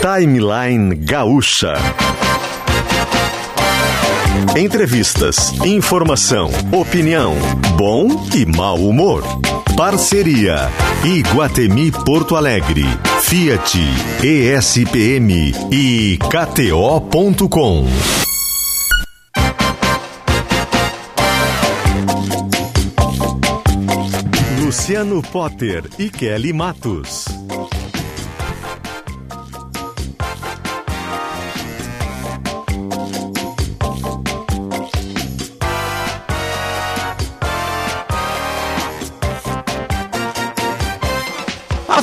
Timeline Gaúcha. Entrevistas, informação, opinião, bom e mau humor. Parceria Iguatemi Porto Alegre, Fiat, ESPM e KTO.com. Luciano Potter e Kelly Matos.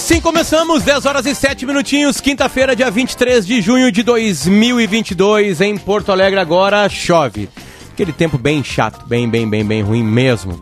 Assim começamos, 10 horas e 7 minutinhos, quinta-feira, dia 23 de junho de 2022, em Porto Alegre agora chove. Aquele tempo bem chato, bem, bem, bem, bem ruim mesmo.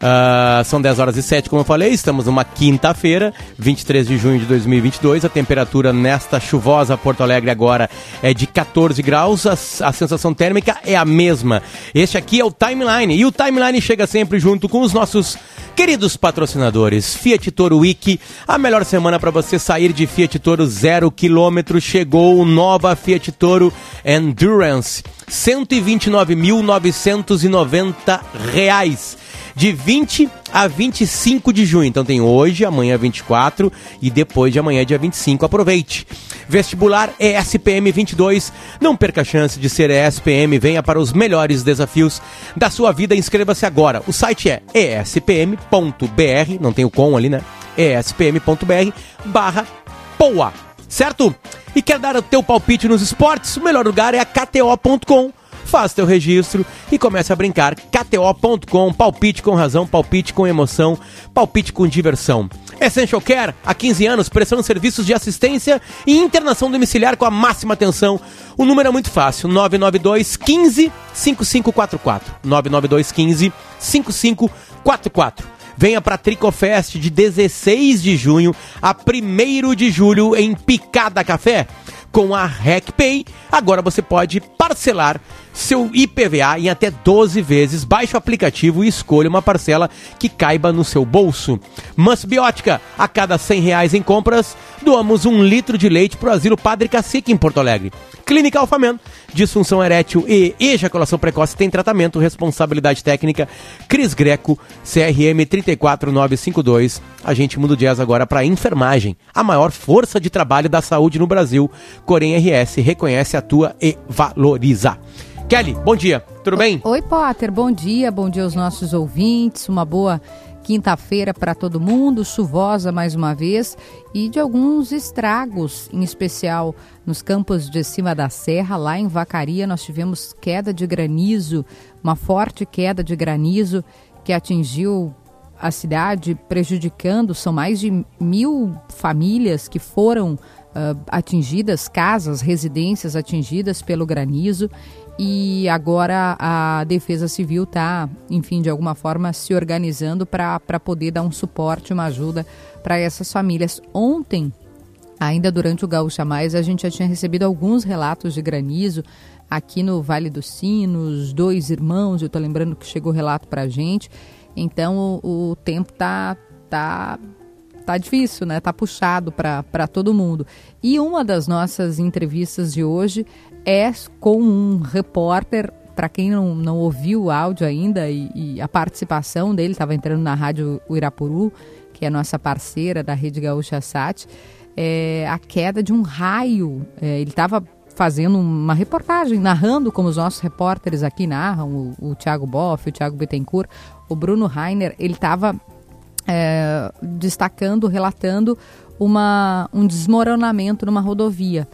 Uh, são 10 horas e 7, como eu falei, estamos numa quinta-feira, 23 de junho de 2022. A temperatura nesta chuvosa Porto Alegre agora é de 14 graus, a, a sensação térmica é a mesma. Este aqui é o Timeline, e o Timeline chega sempre junto com os nossos queridos patrocinadores. Fiat Toro Week, a melhor semana para você sair de Fiat Toro zero quilômetro. Chegou nova Fiat Toro Endurance, 129.990 reais de 20 a 25 de junho. Então tem hoje, amanhã 24 e depois de amanhã, dia 25. Aproveite. Vestibular ESPM 22. Não perca a chance de ser ESPM. Venha para os melhores desafios da sua vida. Inscreva-se agora. O site é espm.br. Não tem o com ali, né? espm.br barra POA. Certo? E quer dar o teu palpite nos esportes? O melhor lugar é a KTO.com Faça teu registro e comece a brincar. KTO.com, palpite com razão, palpite com emoção, palpite com diversão. Essential Care, há 15 anos, prestando serviços de assistência e internação domiciliar com a máxima atenção. O número é muito fácil, 992 15 5544. 992 15 5544. Venha para Tricofest de 16 de junho a 1 de julho em Picada Café. Com a RecPay, agora você pode parcelar seu IPVA em até 12 vezes. Baixe o aplicativo e escolha uma parcela que caiba no seu bolso. Masbiótica, a cada 100 reais em compras, doamos um litro de leite para o Asilo Padre Cacique em Porto Alegre. Clínica Alfamento, disfunção erétil e ejaculação precoce tem tratamento, responsabilidade técnica, Cris Greco, CRM 34952. A gente muda o jazz agora para enfermagem, a maior força de trabalho da saúde no Brasil. Corém RS reconhece, atua e valoriza. Kelly, bom dia, tudo bem? Oi, Potter, bom dia, bom dia aos nossos ouvintes, uma boa quinta-feira para todo mundo, chuvosa mais uma vez. E de alguns estragos, em especial nos campos de cima da serra, lá em Vacaria, nós tivemos queda de granizo, uma forte queda de granizo que atingiu a cidade, prejudicando, são mais de mil famílias que foram uh, atingidas, casas, residências atingidas pelo granizo e agora a Defesa Civil está, enfim, de alguma forma se organizando para poder dar um suporte, uma ajuda para essas famílias. Ontem, ainda durante o Gaúcha Mais, a gente já tinha recebido alguns relatos de granizo aqui no Vale dos Sinos, dois irmãos, eu estou lembrando que chegou relato para a gente. Então o, o tempo tá, tá tá difícil, né? Tá puxado para todo mundo. E uma das nossas entrevistas de hoje é com um repórter. Para quem não, não ouviu o áudio ainda e, e a participação dele, estava entrando na rádio Uirapuru, que é nossa parceira da Rede Gaúcha Sat, é, a queda de um raio. É, ele estava fazendo uma reportagem, narrando como os nossos repórteres aqui narram, o, o Thiago Boff, o Thiago Bittencourt, o Bruno Rainer, ele estava é, destacando, relatando uma, um desmoronamento numa rodovia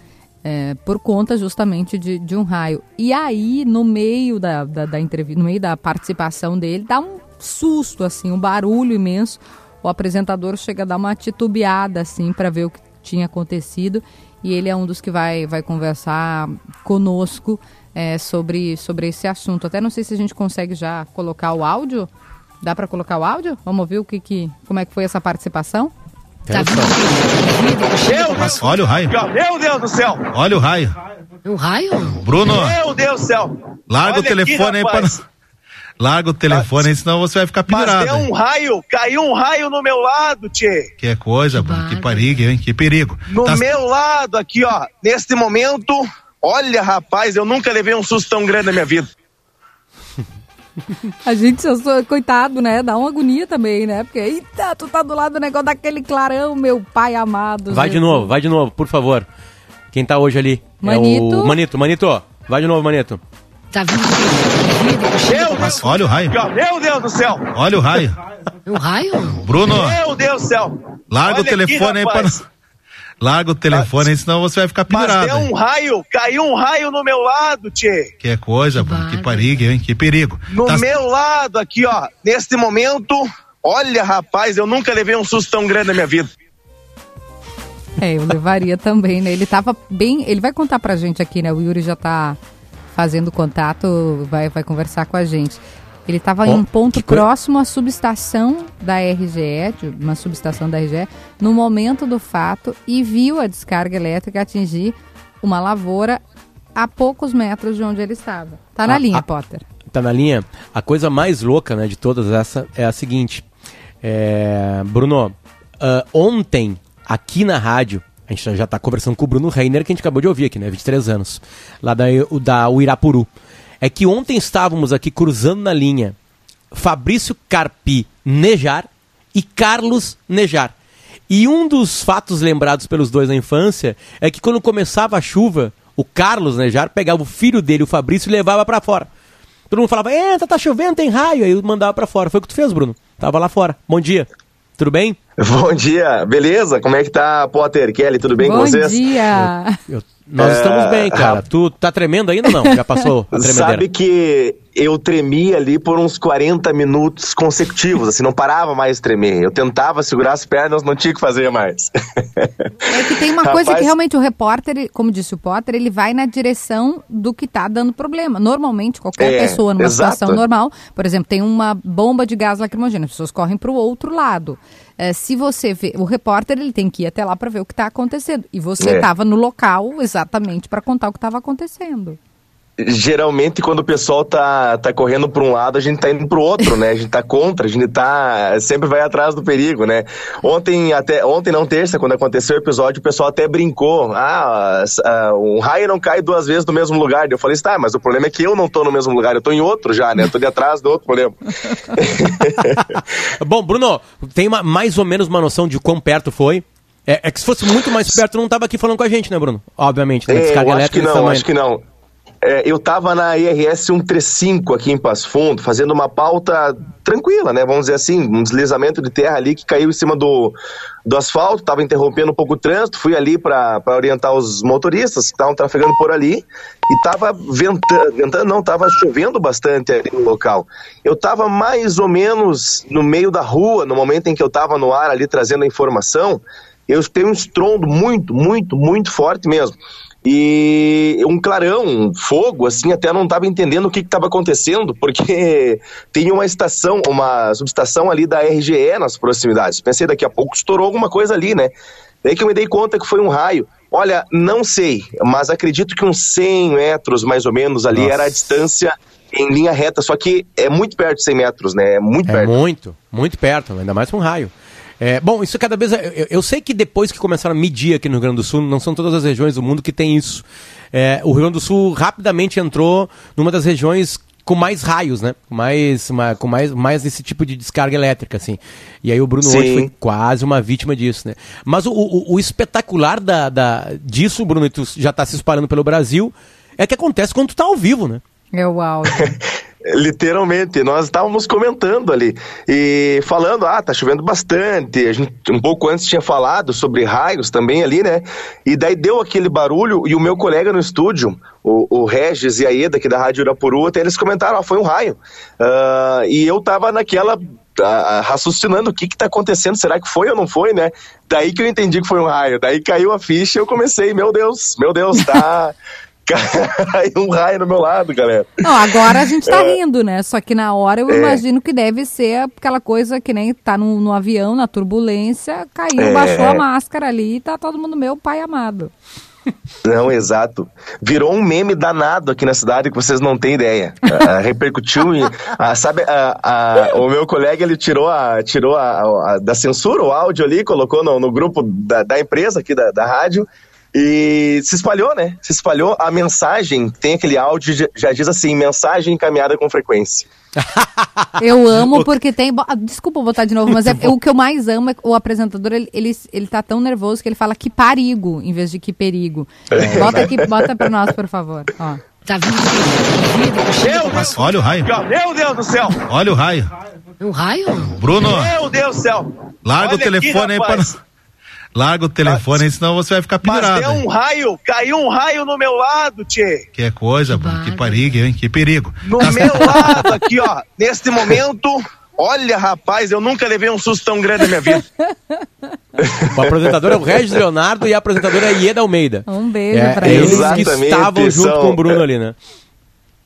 é, por conta justamente de, de, um raio. E aí, no meio da, da, da entrevista, no meio da participação dele, dá um susto, assim, um barulho imenso. O apresentador chega a dar uma titubeada, assim, para ver o que tinha acontecido. E ele é um dos que vai, vai conversar conosco é, sobre, sobre esse assunto. Até não sei se a gente consegue já colocar o áudio. Dá para colocar o áudio? Vamos ouvir o que, que, como é que foi essa participação? Tá olha o raio. Meu Deus do céu. Olha o raio. O raio? Bruno. Meu Deus do céu. Larga olha o telefone aqui, aí para Larga o telefone, aí, senão você vai ficar pendurado. Mas deu um raio, caiu um raio no meu lado, tchê. Que coisa, que, mano, que perigo, hein? Que perigo. No tá... meu lado, aqui, ó, neste momento, olha, rapaz, eu nunca levei um susto tão grande na minha vida. A gente, coitado, né? Dá uma agonia também, né? Porque, eita, tu tá do lado do negócio daquele clarão, meu pai amado. Vai gente. de novo, vai de novo, por favor. Quem tá hoje ali? Manito. É o Manito, Manito. Vai de novo, Manito. Tá vindo. Meu Deus. Olha o raio. Meu Deus do céu. Olha o raio. O raio? Bruno. Meu Deus do céu. Larga Olha o telefone aqui, aí para Larga o telefone, aí, senão você vai ficar pendurado. Mas deu um raio, caiu um raio no meu lado, tchê. Que coisa, que, mano, que perigo, hein? Que perigo. No tá... meu lado, aqui, ó, neste momento, olha, rapaz, eu nunca levei um susto tão grande na minha vida. É, eu levaria também, né? Ele tava bem. Ele vai contar pra gente aqui, né? O Yuri já tá fazendo contato, vai, vai conversar com a gente. Ele estava em um ponto próximo à subestação da RGE, uma subestação da RGE, no momento do fato e viu a descarga elétrica atingir uma lavoura a poucos metros de onde ele estava. Tá na ah, linha, a, Potter. Tá na linha. A coisa mais louca, né, de todas essa é a seguinte. É, Bruno, uh, ontem aqui na rádio a gente já está conversando com o Bruno Reiner, que a gente acabou de ouvir aqui, né? 23 anos. Lá da, da Uirapuru é que ontem estávamos aqui cruzando na linha Fabrício Carpi Nejar e Carlos Nejar. E um dos fatos lembrados pelos dois na infância é que quando começava a chuva, o Carlos Nejar pegava o filho dele, o Fabrício, e levava para fora. Todo mundo falava, entra, tá chovendo, tem raio. Aí eu mandava para fora. Foi o que tu fez, Bruno. Tava lá fora. Bom dia. Tudo bem? Bom dia. Beleza? Como é que tá, Potter? Kelly, tudo bem Bom com vocês? Bom dia. Eu, eu nós é... estamos bem, cara. Tu tá tremendo ainda ou não? Já passou a tremedeira? Sabe que eu tremi ali por uns 40 minutos consecutivos, assim, não parava mais de tremer. Eu tentava segurar as pernas, não tinha que fazer mais. É que tem uma Rapaz... coisa que realmente o repórter, como disse o Potter, ele vai na direção do que tá dando problema. Normalmente, qualquer é, pessoa numa exato. situação normal, por exemplo, tem uma bomba de gás lacrimogêneo, as pessoas correm para o outro lado. É, se você vê, o repórter ele tem que ir até lá para ver o que está acontecendo. E você estava é. no local exatamente para contar o que estava acontecendo geralmente quando o pessoal tá, tá correndo para um lado, a gente tá indo para o outro, né? A gente tá contra, a gente tá sempre vai atrás do perigo, né? Ontem até ontem não terça, quando aconteceu o episódio, o pessoal até brincou. Ah, um raio não cai duas vezes no mesmo lugar. Eu falei, tá, mas o problema é que eu não tô no mesmo lugar, eu tô em outro já, né? Eu tô de atrás do outro problema. Bom, Bruno, tem uma, mais ou menos uma noção de quão perto foi? É, é, que se fosse muito mais perto, não tava aqui falando com a gente, né, Bruno? Obviamente, né? Descarga é, eu acho que não, acho que não. É, eu estava na IRS 135 aqui em Passo Fundo, fazendo uma pauta tranquila, né? Vamos dizer assim, um deslizamento de terra ali que caiu em cima do, do asfalto, estava interrompendo um pouco o trânsito, fui ali para orientar os motoristas que estavam trafegando por ali e estava ventando, ventando não, estava chovendo bastante ali no local. Eu estava mais ou menos no meio da rua, no momento em que eu estava no ar ali trazendo a informação, eu tenho um estrondo muito, muito, muito forte mesmo e um clarão, um fogo, assim, até não estava entendendo o que estava acontecendo, porque tem uma estação, uma subestação ali da RGE nas proximidades. Pensei, daqui a pouco estourou alguma coisa ali, né? Daí que eu me dei conta que foi um raio. Olha, não sei, mas acredito que uns 100 metros, mais ou menos, ali Nossa. era a distância em linha reta, só que é muito perto de 100 metros, né? É muito é perto. muito, muito perto, ainda mais um raio. É, bom, isso cada vez. É, eu, eu, sei que depois que começaram a medir aqui no Rio Grande do Sul, não são todas as regiões do mundo que tem isso. É, o Rio Grande do Sul rapidamente entrou numa das regiões com mais raios, né? Com mais, uma, com mais, mais esse tipo de descarga elétrica, assim. E aí o Bruno Sim. hoje foi quase uma vítima disso, né? Mas o, o, o espetacular da, da, disso, Bruno, e tu já está se espalhando pelo Brasil, é que acontece quando tu tá ao vivo, né? É o áudio. Literalmente, nós estávamos comentando ali e falando, ah, tá chovendo bastante. A gente um pouco antes tinha falado sobre raios também ali, né? E daí deu aquele barulho e o meu colega no estúdio, o, o Regis e a Eda, aqui da Rádio Urapuru, até eles comentaram, ah, foi um raio. Uh, e eu tava naquela uh, raciocinando o que que tá acontecendo, será que foi ou não foi, né? Daí que eu entendi que foi um raio. Daí caiu a ficha e eu comecei, meu Deus, meu Deus, tá. caiu um raio no meu lado, galera. Não, agora a gente tá é. rindo, né? Só que na hora eu é. imagino que deve ser aquela coisa que nem tá no, no avião, na turbulência, caiu, é. baixou a máscara ali e tá todo mundo meu pai amado. Não, exato. Virou um meme danado aqui na cidade que vocês não têm ideia. Uh, repercutiu em. Uh, sabe, uh, o meu colega ele tirou, a, tirou a, a, da censura o áudio ali, colocou no, no grupo da, da, empresa aqui da, da rádio. E se espalhou, né? Se espalhou. A mensagem, tem aquele áudio, já diz assim: mensagem encaminhada com frequência. Eu amo porque tem. Desculpa botar de novo, mas é, o que eu mais amo é o apresentador, ele, ele, ele tá tão nervoso que ele fala que perigo em vez de que perigo. É. Bota aqui, bota pra nós, por favor. Ó. Tá vindo. Meu Deus. Olha o raio. Meu Deus do céu. Olha o raio. Um raio? Bruno. Meu Deus do céu. Larga Olha o telefone aqui, aí para. Larga o telefone, aí, senão você vai ficar pendurado. Mas deu um raio, caiu um raio no meu lado, tchê. Que coisa, que, que perigo, hein? Que perigo. No Tá- meu lado aqui, ó. Neste momento, olha, rapaz, eu nunca levei um susto tão grande na minha vida. O apresentador é o Regis Leonardo e a apresentadora é a Ieda Almeida. Um beijo é, pra eles. eles. que estavam junto são- com o Bruno ali, né?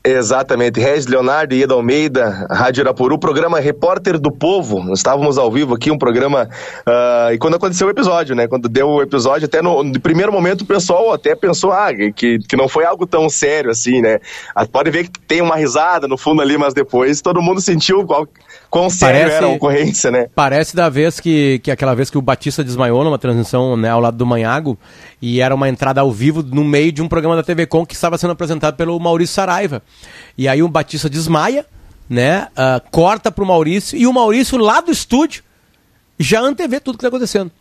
Exatamente, Regis Leonardo e Ieda Almeida, Rádio Irapuru, programa Repórter do Povo. Nós estávamos ao vivo aqui, um programa. ah, e quando aconteceu o episódio, né? Quando deu o episódio, até no, no primeiro momento o pessoal até pensou ah, que, que não foi algo tão sério assim, né? Ah, Pode ver que tem uma risada no fundo ali, mas depois todo mundo sentiu qual, quão sério Parece- era a ocorrência, né? Parece da vez que, que aquela vez que o Batista desmaiou numa transmissão né, ao lado do Manhago e era uma entrada ao vivo no meio de um programa da TV Com que estava sendo apresentado pelo Maurício Saraiva. E aí o Batista desmaia, né? ah, corta pro Maurício e o Maurício lá do estúdio já antevê tudo que tá acontecendo.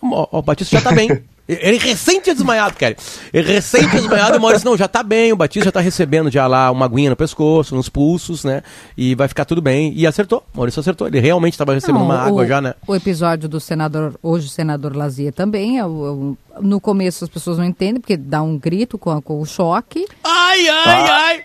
O, o Batista já tá bem. Ele tinha desmaiado, cara. Ele tinha desmaiado e o Maurício, não, já tá bem, o Batista já tá recebendo já lá uma aguinha no pescoço, nos pulsos, né? E vai ficar tudo bem. E acertou. O Maurício acertou. Ele realmente estava recebendo Não, uma água o, já, né? O episódio do senador, hoje o senador Lazier também, é o- o- no começo as pessoas não entendem, porque dá um grito com, a- com o choque. Ai, ai, ai!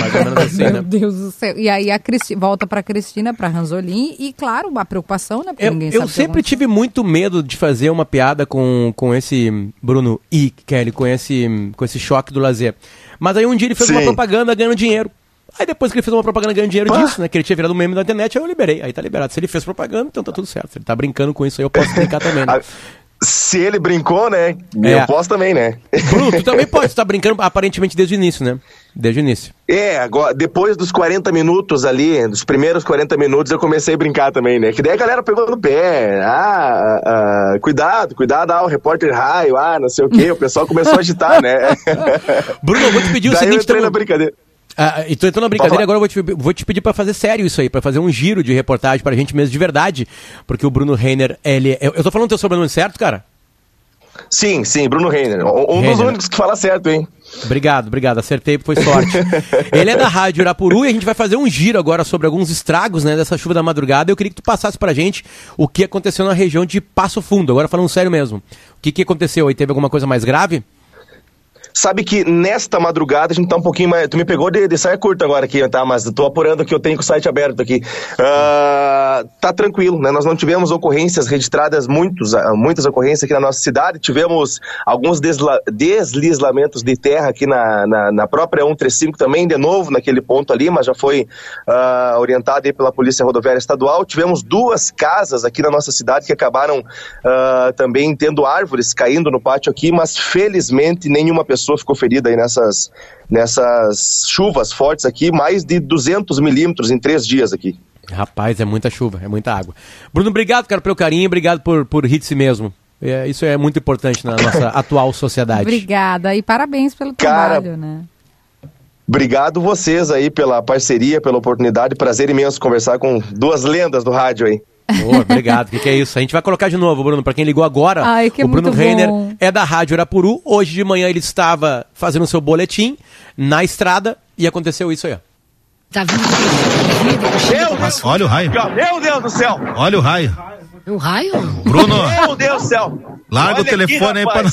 Mais ou menos assim, Meu né? Deus do céu. E aí a Cristi, volta pra Cristina, pra Ranzolin, e claro, uma preocupação, né? Porque Eu, ninguém eu sempre tive muito medo de fazer uma piada com, com esse Bruno e Kelly, com esse, com esse choque do lazer. Mas aí um dia ele fez uma Sim. propaganda ganhando dinheiro. Aí depois que ele fez uma propaganda ganhando dinheiro Pá. disso, né? Que ele tinha virado um meme da internet, aí eu liberei. Aí tá liberado. Se ele fez propaganda, então tá tudo certo. Se ele tá brincando com isso aí, eu posso brincar também, né? Ah, Se ele brincou, né? É. Eu posso também, né? Bruno, tu também pode estar brincando aparentemente desde o início, né? Desde o início. É, agora, depois dos 40 minutos ali, dos primeiros 40 minutos, eu comecei a brincar também, né? Que daí a galera pegou no pé. Ah, ah, cuidado, cuidado, ah, o repórter raio, ah, não sei o quê. O pessoal começou a agitar, né? Bruno, eu vou te pedir o daí eu seguinte, entrei então- na brincadeira. Ah, e entrou na brincadeira, agora eu vou te, vou te pedir pra fazer sério isso aí, pra fazer um giro de reportagem pra gente mesmo de verdade. Porque o Bruno Reiner, ele. Eu, eu tô falando teu sobrenome certo, cara? Sim, sim, Bruno Reiner. Um, um dos Reiner. únicos que fala certo, hein? Obrigado, obrigado. Acertei, foi sorte. Ele é da Rádio Irapuru e a gente vai fazer um giro agora sobre alguns estragos né, dessa chuva da madrugada. Eu queria que tu passasse pra gente o que aconteceu na região de Passo Fundo. Agora falando sério mesmo. O que, que aconteceu aí? Teve alguma coisa mais grave? Sabe que nesta madrugada a gente tá um pouquinho mais. Tu me pegou de, de saia curta agora aqui, tá? Mas tô apurando que eu tenho com o site aberto aqui. Ah, tá tranquilo, né? Nós não tivemos ocorrências registradas, muitos, ah, muitas ocorrências aqui na nossa cidade. Tivemos alguns desla- deslizamentos de terra aqui na, na, na própria 135 também, de novo naquele ponto ali, mas já foi ah, orientado aí pela Polícia Rodoviária Estadual. Tivemos duas casas aqui na nossa cidade que acabaram ah, também tendo árvores caindo no pátio aqui, mas felizmente nenhuma pessoa ficou ferida aí nessas, nessas chuvas fortes aqui, mais de 200 milímetros em três dias aqui. Rapaz, é muita chuva, é muita água. Bruno, obrigado, cara, pelo carinho, obrigado por, por rir de si mesmo. É, isso é muito importante na nossa atual sociedade. Obrigada e parabéns pelo Cara, trabalho, né? Obrigado vocês aí pela parceria, pela oportunidade, prazer imenso conversar com duas lendas do rádio aí. Boa, obrigado. O que, que é isso? A gente vai colocar de novo, Bruno. Pra quem ligou agora, Ai, que o Bruno muito Reiner bom. é da Rádio Arapuru. Hoje de manhã ele estava fazendo seu boletim na estrada e aconteceu isso aí. ó. Tá vindo. Deus, Olha o raio. meu Deus do céu! Olha o raio. Um raio? Bruno, Meu Deus do céu! larga o Olha telefone aqui, aí para.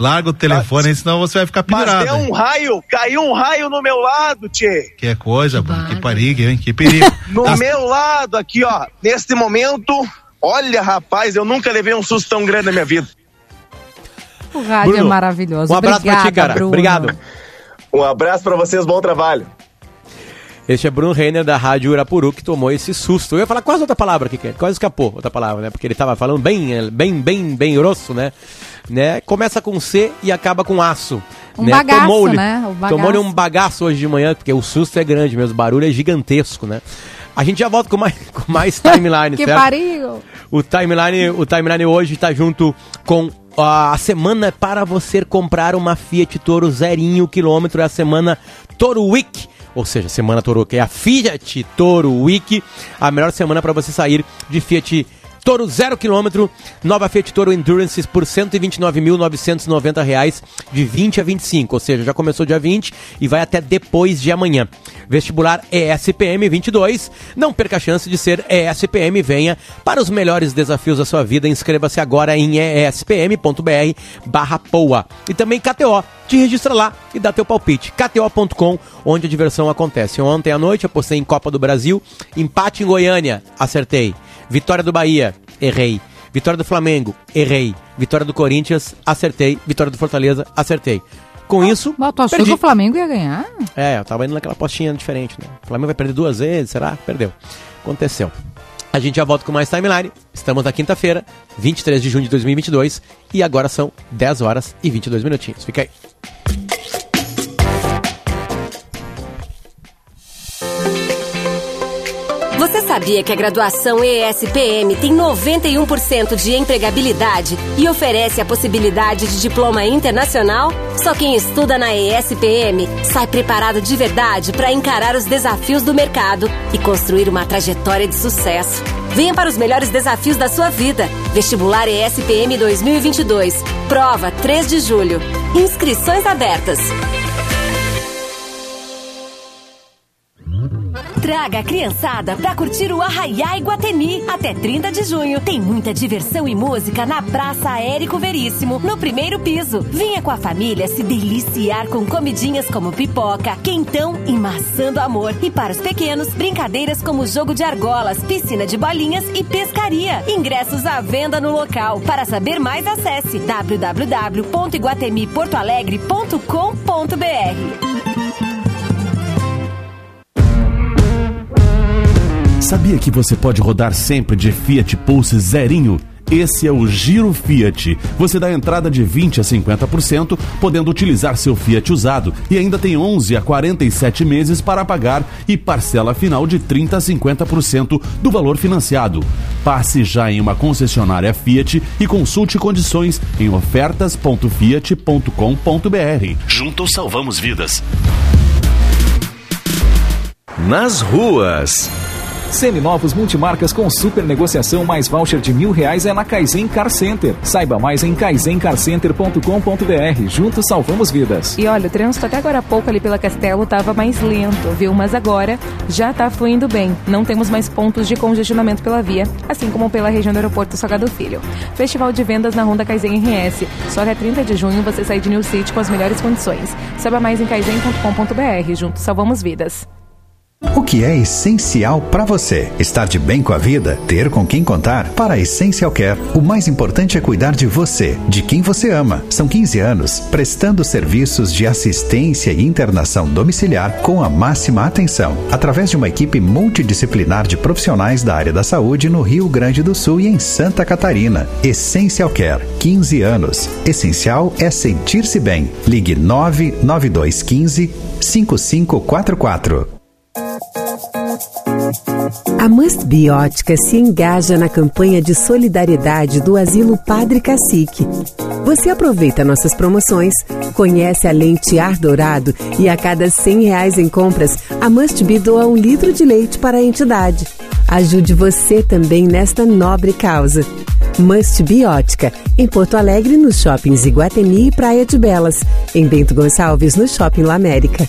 Larga o telefone aí, senão você vai ficar Mas pendurado. deu um raio, caiu um raio no meu lado, tchê. Que coisa, Que Bruno, que perigo, hein? Que perigo. No Tá- meu lado aqui, ó. Neste momento, olha, rapaz, eu nunca levei um susto tão grande na minha vida. O rádio Bruno, é maravilhoso. Um abraço pra ti, Obrigada, cara. Bruno. Obrigado. Um abraço pra vocês, bom trabalho. Este é Bruno Renner da Rádio Urapuru que tomou esse susto. Eu ia falar quase outra palavra aqui, quase escapou outra palavra, né? Porque ele tava falando bem, bem, bem, bem grosso, né? né? Começa com C e acaba com aço. Um né? bagaço, Tomou-lhe né? O bagaço. tomou um bagaço hoje de manhã, porque o susto é grande mesmo, o barulho é gigantesco, né? A gente já volta com mais, com mais timeline, Que certo? pariu! O timeline, o timeline hoje está junto com a semana para você comprar uma Fiat Toro zerinho quilômetro, é a semana Toro Week. Ou seja, semana Toro, que é a Fiat Toro Week, a melhor semana para você sair de Fiat Toro zero quilômetro, nova Fiat Toro Endurance por 129.990 reais de 20 a 25, ou seja, já começou dia 20 e vai até depois de amanhã. Vestibular ESPM 22, não perca a chance de ser ESPM, venha para os melhores desafios da sua vida, inscreva-se agora em espm.br barra POA. E também KTO, te registra lá e dá teu palpite. KTO.com, onde a diversão acontece. Ontem à noite apostei em Copa do Brasil, empate em Goiânia, acertei. Vitória do Bahia, errei. Vitória do Flamengo, errei. Vitória do Corinthians, acertei. Vitória do Fortaleza, acertei. Com isso, Mas tu achou perdi. que o Flamengo ia ganhar? É, eu tava indo naquela postinha diferente, né? O Flamengo vai perder duas vezes, será? Perdeu. Aconteceu. A gente já volta com mais timeline. Estamos na quinta-feira, 23 de junho de 2022, e agora são 10 horas e 22 minutinhos. Fica aí. Sabia que a graduação ESPM tem 91% de empregabilidade e oferece a possibilidade de diploma internacional? Só quem estuda na ESPM sai preparado de verdade para encarar os desafios do mercado e construir uma trajetória de sucesso. Venha para os melhores desafios da sua vida. Vestibular ESPM 2022. Prova 3 de julho. Inscrições abertas. Traga a criançada pra curtir o Arraiá Iguatemi. Até 30 de junho tem muita diversão e música na Praça Érico Veríssimo, no primeiro piso. Venha com a família se deliciar com comidinhas como pipoca, quentão e maçã do amor. E para os pequenos, brincadeiras como jogo de argolas, piscina de bolinhas e pescaria. Ingressos à venda no local. Para saber mais, acesse www.iguatemiportoalegre.com.br. Sabia que você pode rodar sempre de Fiat Pulse zerinho? Esse é o Giro Fiat. Você dá entrada de 20 a 50%, podendo utilizar seu Fiat usado e ainda tem 11 a 47 meses para pagar e parcela final de 30 a 50% do valor financiado. Passe já em uma concessionária Fiat e consulte condições em ofertas.fiat.com.br. Juntos salvamos vidas. Nas ruas. Seminovos multimarcas com super negociação mais voucher de mil reais é na Kaizen Car Center. Saiba mais em kaizencarcenter.com.br. Juntos salvamos vidas. E olha, o trânsito até agora há pouco ali pela Castelo estava mais lento, viu? Mas agora já está fluindo bem. Não temos mais pontos de congestionamento pela via, assim como pela região do aeroporto Salgado Filho. Festival de vendas na Honda Kaizen RS. Só até 30 de junho você sai de New City com as melhores condições. Saiba mais em kaizen.com.br. Juntos salvamos vidas. O que é essencial para você? Estar de bem com a vida? Ter com quem contar? Para a Essential Care, o mais importante é cuidar de você, de quem você ama. São 15 anos prestando serviços de assistência e internação domiciliar com a máxima atenção, através de uma equipe multidisciplinar de profissionais da área da saúde no Rio Grande do Sul e em Santa Catarina. Essential Care, 15 anos. Essencial é sentir-se bem. Ligue 99215 5544. A Must Biótica se engaja na campanha de solidariedade do Asilo Padre Cacique. Você aproveita nossas promoções, conhece a lente Ar Dourado e a cada 100 reais em compras, a Must Be doa um litro de leite para a entidade. Ajude você também nesta nobre causa. Must Biótica, em Porto Alegre, nos shoppings Iguatemi e Praia de Belas. Em Bento Gonçalves, no Shopping La América.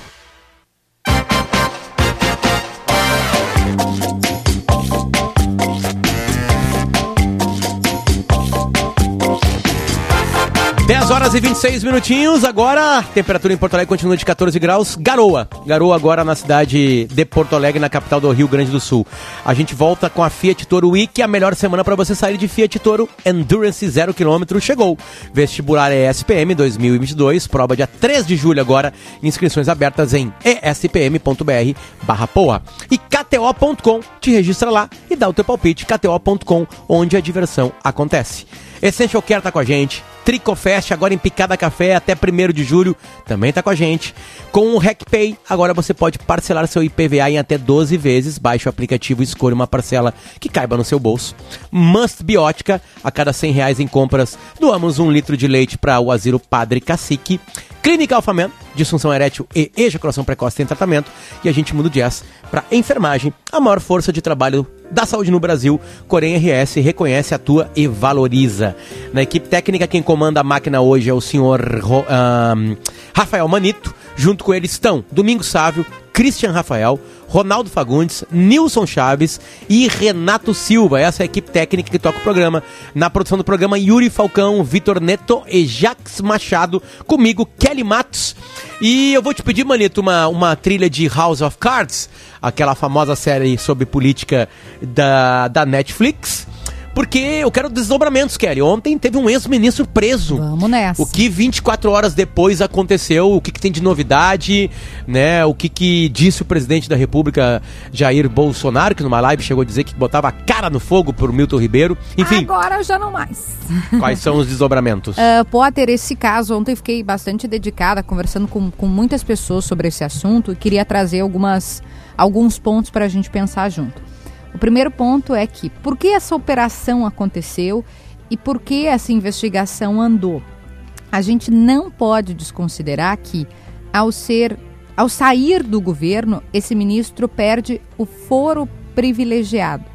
Horas e 26 minutinhos. Agora, temperatura em Porto Alegre continua de 14 graus. Garoa. Garoa agora na cidade de Porto Alegre, na capital do Rio Grande do Sul. A gente volta com a Fiat Toro Week, a melhor semana para você sair de Fiat Toro Endurance 0 km chegou. Vestibular ESPM 2022, prova dia 3 de julho agora. Inscrições abertas em espm.br barra poa. E kto.com, te registra lá e dá o teu palpite. kto.com, onde a diversão acontece. Essential Care tá com a gente. Tricofest, agora em Picada Café, até 1 de julho, também tá com a gente. Com o RecPay, agora você pode parcelar seu IPVA em até 12 vezes. Baixe o aplicativo e escolha uma parcela que caiba no seu bolso. Must Biótica, a cada 100 reais em compras, doamos um litro de leite para o Asilo Padre Cacique. Clínica Alfaman, disfunção erétil e ejaculação precoce tem tratamento. E a gente muda o jazz para enfermagem, a maior força de trabalho da saúde no Brasil. Corém RS reconhece, atua e valoriza. Na equipe técnica, quem comanda a máquina hoje é o senhor um, Rafael Manito. Junto com ele estão Domingo Sávio, Christian Rafael, Ronaldo Fagundes, Nilson Chaves e Renato Silva. Essa é a equipe técnica que toca o programa. Na produção do programa, Yuri Falcão, Vitor Neto e Jax Machado. Comigo, Kelly Matos. E eu vou te pedir, Manito, uma, uma trilha de House of Cards, aquela famosa série sobre política da, da Netflix. Porque eu quero desdobramentos, Kelly. Ontem teve um ex-ministro preso. Vamos nessa. O que 24 horas depois aconteceu, o que, que tem de novidade, né? O que, que disse o presidente da República, Jair Bolsonaro, que numa live chegou a dizer que botava a cara no fogo por Milton Ribeiro. Enfim. Agora já não mais. Quais são os desdobramentos? Uh, Potter, esse caso, ontem fiquei bastante dedicada, conversando com, com muitas pessoas sobre esse assunto e queria trazer algumas, alguns pontos para a gente pensar junto. O primeiro ponto é que por que essa operação aconteceu e por que essa investigação andou? A gente não pode desconsiderar que ao ser ao sair do governo, esse ministro perde o foro privilegiado.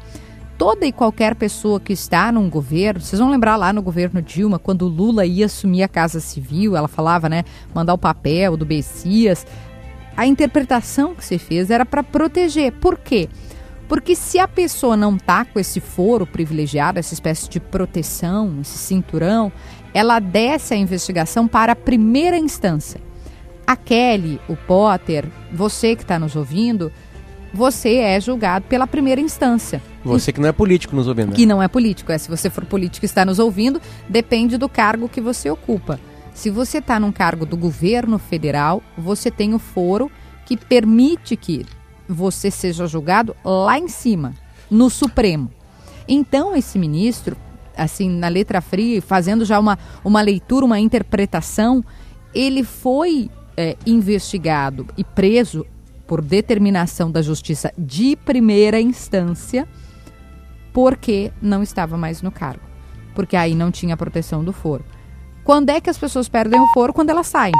Toda e qualquer pessoa que está num governo, vocês vão lembrar lá no governo Dilma, quando o Lula ia assumir a Casa Civil, ela falava, né, mandar o papel do Bessias. A interpretação que se fez era para proteger. Por quê? Porque se a pessoa não tá com esse foro privilegiado, essa espécie de proteção, esse cinturão, ela desce a investigação para a primeira instância. A Kelly, o Potter, você que está nos ouvindo, você é julgado pela primeira instância. Você que não é político nos ouvindo. Né? Que não é político. É, se você for político e está nos ouvindo, depende do cargo que você ocupa. Se você está num cargo do governo federal, você tem o foro que permite que você seja julgado lá em cima, no Supremo. Então, esse ministro, assim, na letra fria, fazendo já uma, uma leitura, uma interpretação, ele foi é, investigado e preso por determinação da justiça de primeira instância, porque não estava mais no cargo. Porque aí não tinha proteção do foro. Quando é que as pessoas perdem o foro? Quando elas saem.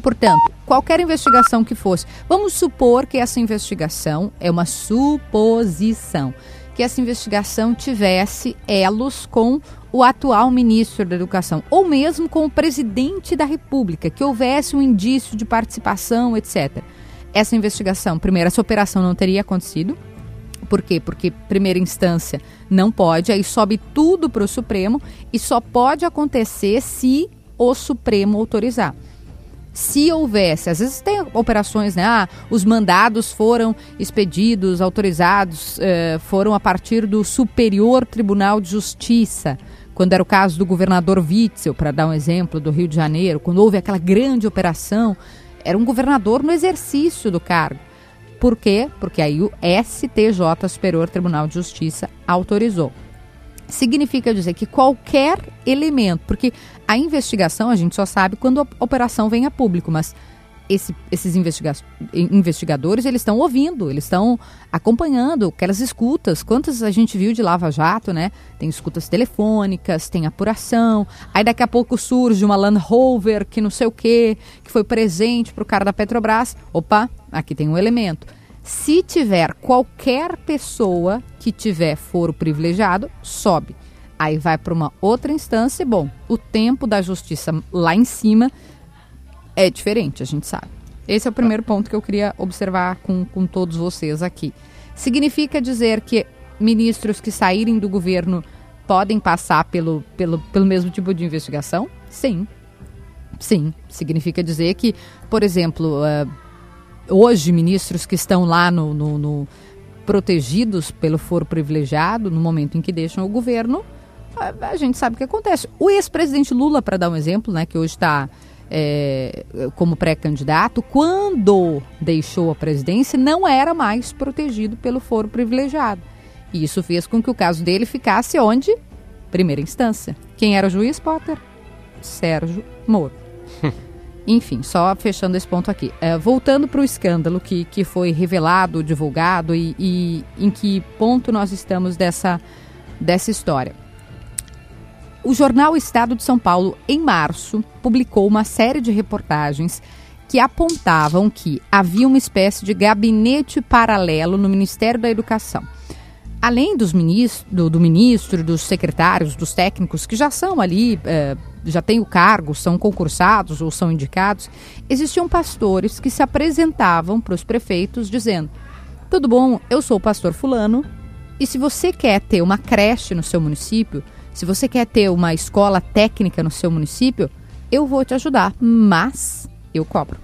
Portanto, qualquer investigação que fosse, vamos supor que essa investigação é uma suposição, que essa investigação tivesse elos com o atual ministro da Educação, ou mesmo com o presidente da República, que houvesse um indício de participação, etc. Essa investigação, primeiro, essa operação não teria acontecido. Por quê? Porque primeira instância não pode, aí sobe tudo para o Supremo e só pode acontecer se o Supremo autorizar se houvesse, às vezes tem operações, né? Ah, os mandados foram expedidos, autorizados, eh, foram a partir do Superior Tribunal de Justiça, quando era o caso do governador Witzel, para dar um exemplo, do Rio de Janeiro, quando houve aquela grande operação, era um governador no exercício do cargo. Por quê? Porque aí o STJ, Superior Tribunal de Justiça, autorizou significa dizer que qualquer elemento, porque a investigação a gente só sabe quando a operação vem a público, mas esse, esses investiga investigadores eles estão ouvindo, eles estão acompanhando aquelas escutas. Quantas a gente viu de Lava Jato, né? Tem escutas telefônicas, tem apuração. Aí daqui a pouco surge uma Land Rover que não sei o quê, que foi presente para o cara da Petrobras. Opa, aqui tem um elemento. Se tiver qualquer pessoa que tiver foro privilegiado, sobe. Aí vai para uma outra instância. Bom, o tempo da justiça lá em cima é diferente, a gente sabe. Esse é o primeiro ponto que eu queria observar com, com todos vocês aqui. Significa dizer que ministros que saírem do governo podem passar pelo, pelo, pelo mesmo tipo de investigação? Sim. Sim, significa dizer que, por exemplo, uh, hoje ministros que estão lá no, no, no, protegidos pelo foro privilegiado, no momento em que deixam o governo, a, a gente sabe o que acontece. O ex-presidente Lula, para dar um exemplo, né, que hoje está é, como pré-candidato, quando deixou a presidência, não era mais protegido pelo foro privilegiado. E isso fez com que o caso dele ficasse onde? Primeira instância. Quem era o juiz Potter? Sérgio Moro. Enfim, só fechando esse ponto aqui. É, voltando para o escândalo que, que foi revelado, divulgado e, e em que ponto nós estamos dessa, dessa história. O jornal Estado de São Paulo, em março, publicou uma série de reportagens que apontavam que havia uma espécie de gabinete paralelo no Ministério da Educação. Além dos ministro, do, do ministro, dos secretários, dos técnicos que já são ali é, já têm o cargo, são concursados ou são indicados, existiam pastores que se apresentavam para os prefeitos dizendo: Tudo bom, eu sou o pastor Fulano, e se você quer ter uma creche no seu município, se você quer ter uma escola técnica no seu município, eu vou te ajudar, mas eu cobro.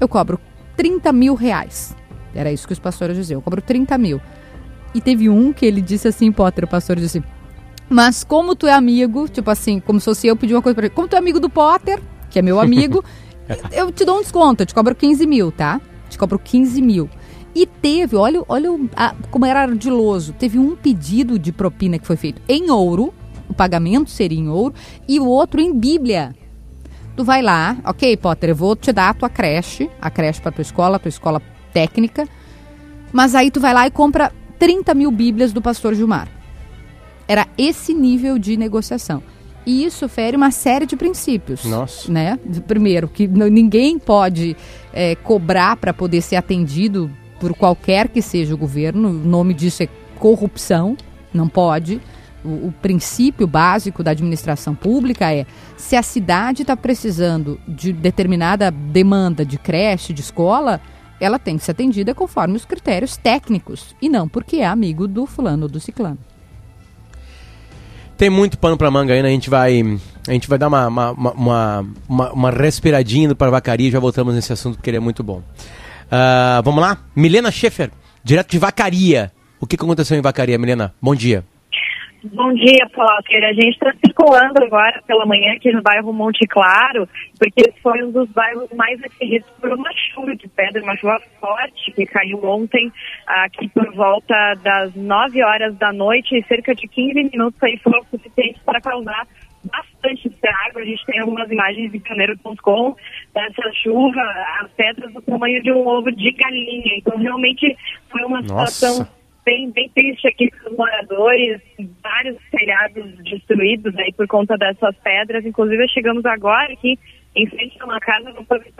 Eu cobro 30 mil reais. Era isso que os pastores diziam, eu cobro 30 mil. E teve um que ele disse assim, Potter, o pastor disse mas como tu é amigo, tipo assim, como se fosse eu pedir uma coisa pra ele. Como tu é amigo do Potter, que é meu amigo, eu te dou um desconto, eu te cobro 15 mil, tá? Te cobro 15 mil. E teve, olha, olha a, como era ardiloso, teve um pedido de propina que foi feito em ouro, o pagamento seria em ouro, e o outro em Bíblia. Tu vai lá, ok, Potter, eu vou te dar a tua creche, a creche para tua escola, a tua escola técnica, mas aí tu vai lá e compra 30 mil Bíblias do pastor Gilmar. Era esse nível de negociação. E isso fere uma série de princípios. Nossa. Né? Primeiro, que ninguém pode é, cobrar para poder ser atendido por qualquer que seja o governo. O nome disso é corrupção. Não pode. O, o princípio básico da administração pública é se a cidade está precisando de determinada demanda de creche, de escola, ela tem que ser atendida conforme os critérios técnicos e não porque é amigo do fulano ou do ciclano. Tem muito pano pra manga ainda, a gente vai. A gente vai dar uma, uma, uma, uma, uma respiradinha para vacaria e já voltamos nesse assunto porque ele é muito bom. Uh, vamos lá? Milena Schaefer, direto de Vacaria. O que aconteceu em Vacaria, Milena? Bom dia. Bom dia, Potter. A gente está circulando agora pela manhã aqui no bairro Monte Claro, porque foi um dos bairros mais atingidos por uma chuva de pedra, uma chuva forte que caiu ontem aqui por volta das 9 horas da noite e cerca de 15 minutos aí foram suficientes para causar bastante estrago. A gente tem algumas imagens em caneiro.com dessa chuva, as pedras do tamanho de um ovo de galinha. Então, realmente foi uma situação Nossa bem, bem triste aqui para os moradores, vários telhados destruídos aí por conta dessas pedras. Inclusive, chegamos agora aqui em frente a uma casa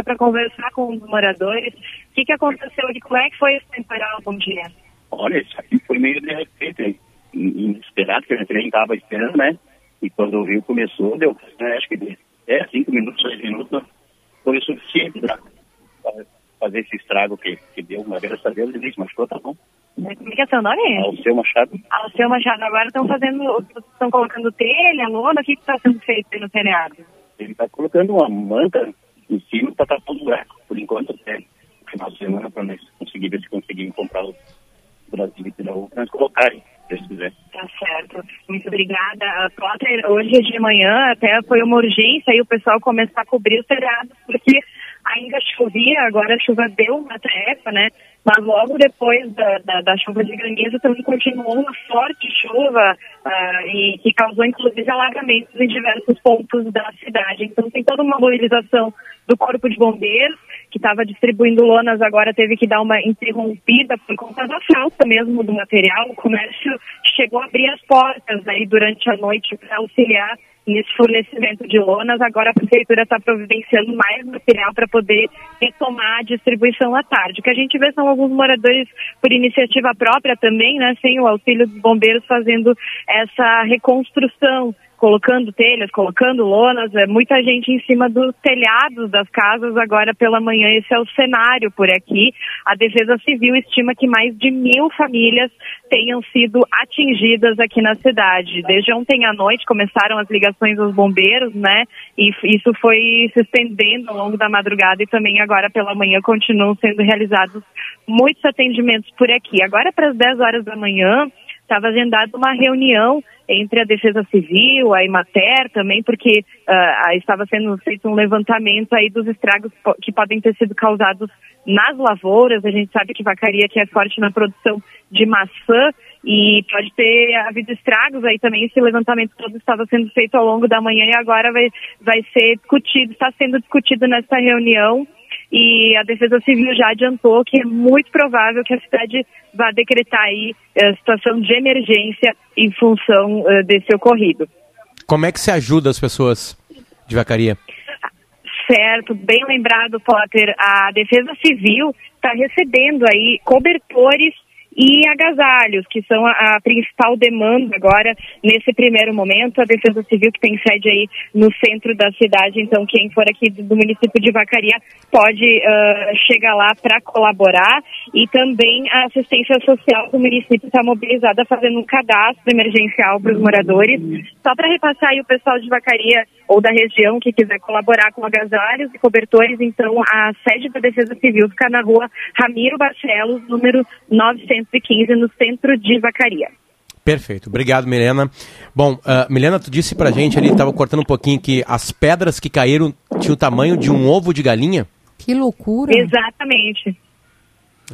para conversar com os moradores. O que, que aconteceu aqui? Como é que foi esse temporal? Bom dia. Olha, isso aqui foi meio de repente, inesperado, que a gente nem estava esperando, né? E quando o rio começou, deu, né, acho que é, cinco minutos, seis minutos, foi o suficiente para fazer esse estrago que, que deu. Mas graças a Deus ele disse, mas tá bom. Como é que é seu nome? Alceu Machado. Alceu Machado. Agora estão fazendo, estão colocando telha, lona, o que está sendo feito no telhado? Ele está colocando uma manta em cima para tapar o buraco, por enquanto até o final de semana, para nós conseguir ver se conseguimos comprar o Brasil e para nós colocarem, se quiser. Tá certo. Muito obrigada. Potter, hoje de manhã até foi uma urgência aí o pessoal começar a cobrir os telhados, porque ainda chovia, agora a chuva deu uma trepa, né? Mas logo depois da, da, da chuva de granizo também continuou uma forte chuva uh, e que causou inclusive alagamentos em diversos pontos da cidade. Então tem toda uma mobilização do Corpo de Bombeiros, que estava distribuindo lonas, agora teve que dar uma interrompida por conta da falta mesmo do material. O comércio chegou a abrir as portas aí durante a noite para auxiliar nesse fornecimento de lonas. Agora a prefeitura está providenciando mais material para poder retomar a distribuição à tarde. O que a gente vê são alguns moradores por iniciativa própria também, né, sem o auxílio dos bombeiros fazendo essa reconstrução colocando telhas, colocando lonas, é, muita gente em cima dos telhados das casas agora pela manhã. Esse é o cenário por aqui. A Defesa Civil estima que mais de mil famílias tenham sido atingidas aqui na cidade. Desde ontem à noite começaram as ligações aos bombeiros, né? E isso foi se estendendo ao longo da madrugada e também agora pela manhã continuam sendo realizados muitos atendimentos por aqui. Agora para as 10 horas da manhã estava agendada uma reunião entre a Defesa Civil, a Imater também, porque uh, estava sendo feito um levantamento aí dos estragos que podem ter sido causados nas lavouras. A gente sabe que Vacaria que é forte na produção de maçã e pode ter havido estragos aí também. Esse levantamento todo estava sendo feito ao longo da manhã e agora vai, vai ser discutido, está sendo discutido nessa reunião e a Defesa Civil já adiantou que é muito provável que a cidade vá decretar aí a situação de emergência em função uh, desse ocorrido. Como é que se ajuda as pessoas de Vacaria? Certo, bem lembrado, Potter. A Defesa Civil está recebendo aí cobertores e agasalhos, que são a, a, principal demanda agora nesse primeiro momento. A Defesa Civil que tem sede aí no centro da cidade, então quem for aqui do, do município de Vacaria pode uh, chegar lá para colaborar e também a assistência social do município está mobilizada fazendo um cadastro emergencial para os moradores. Só para repassar aí o pessoal de Vacaria ou da região que quiser colaborar com agasalhos e cobertores, então a sede da Defesa Civil fica na rua Ramiro Barcelos, número 915, no centro de Vacaria. Perfeito, obrigado Milena. Bom, uh, Milena, tu disse pra gente ali, estava cortando um pouquinho, que as pedras que caíram tinham o tamanho de um ovo de galinha? Que loucura! Exatamente.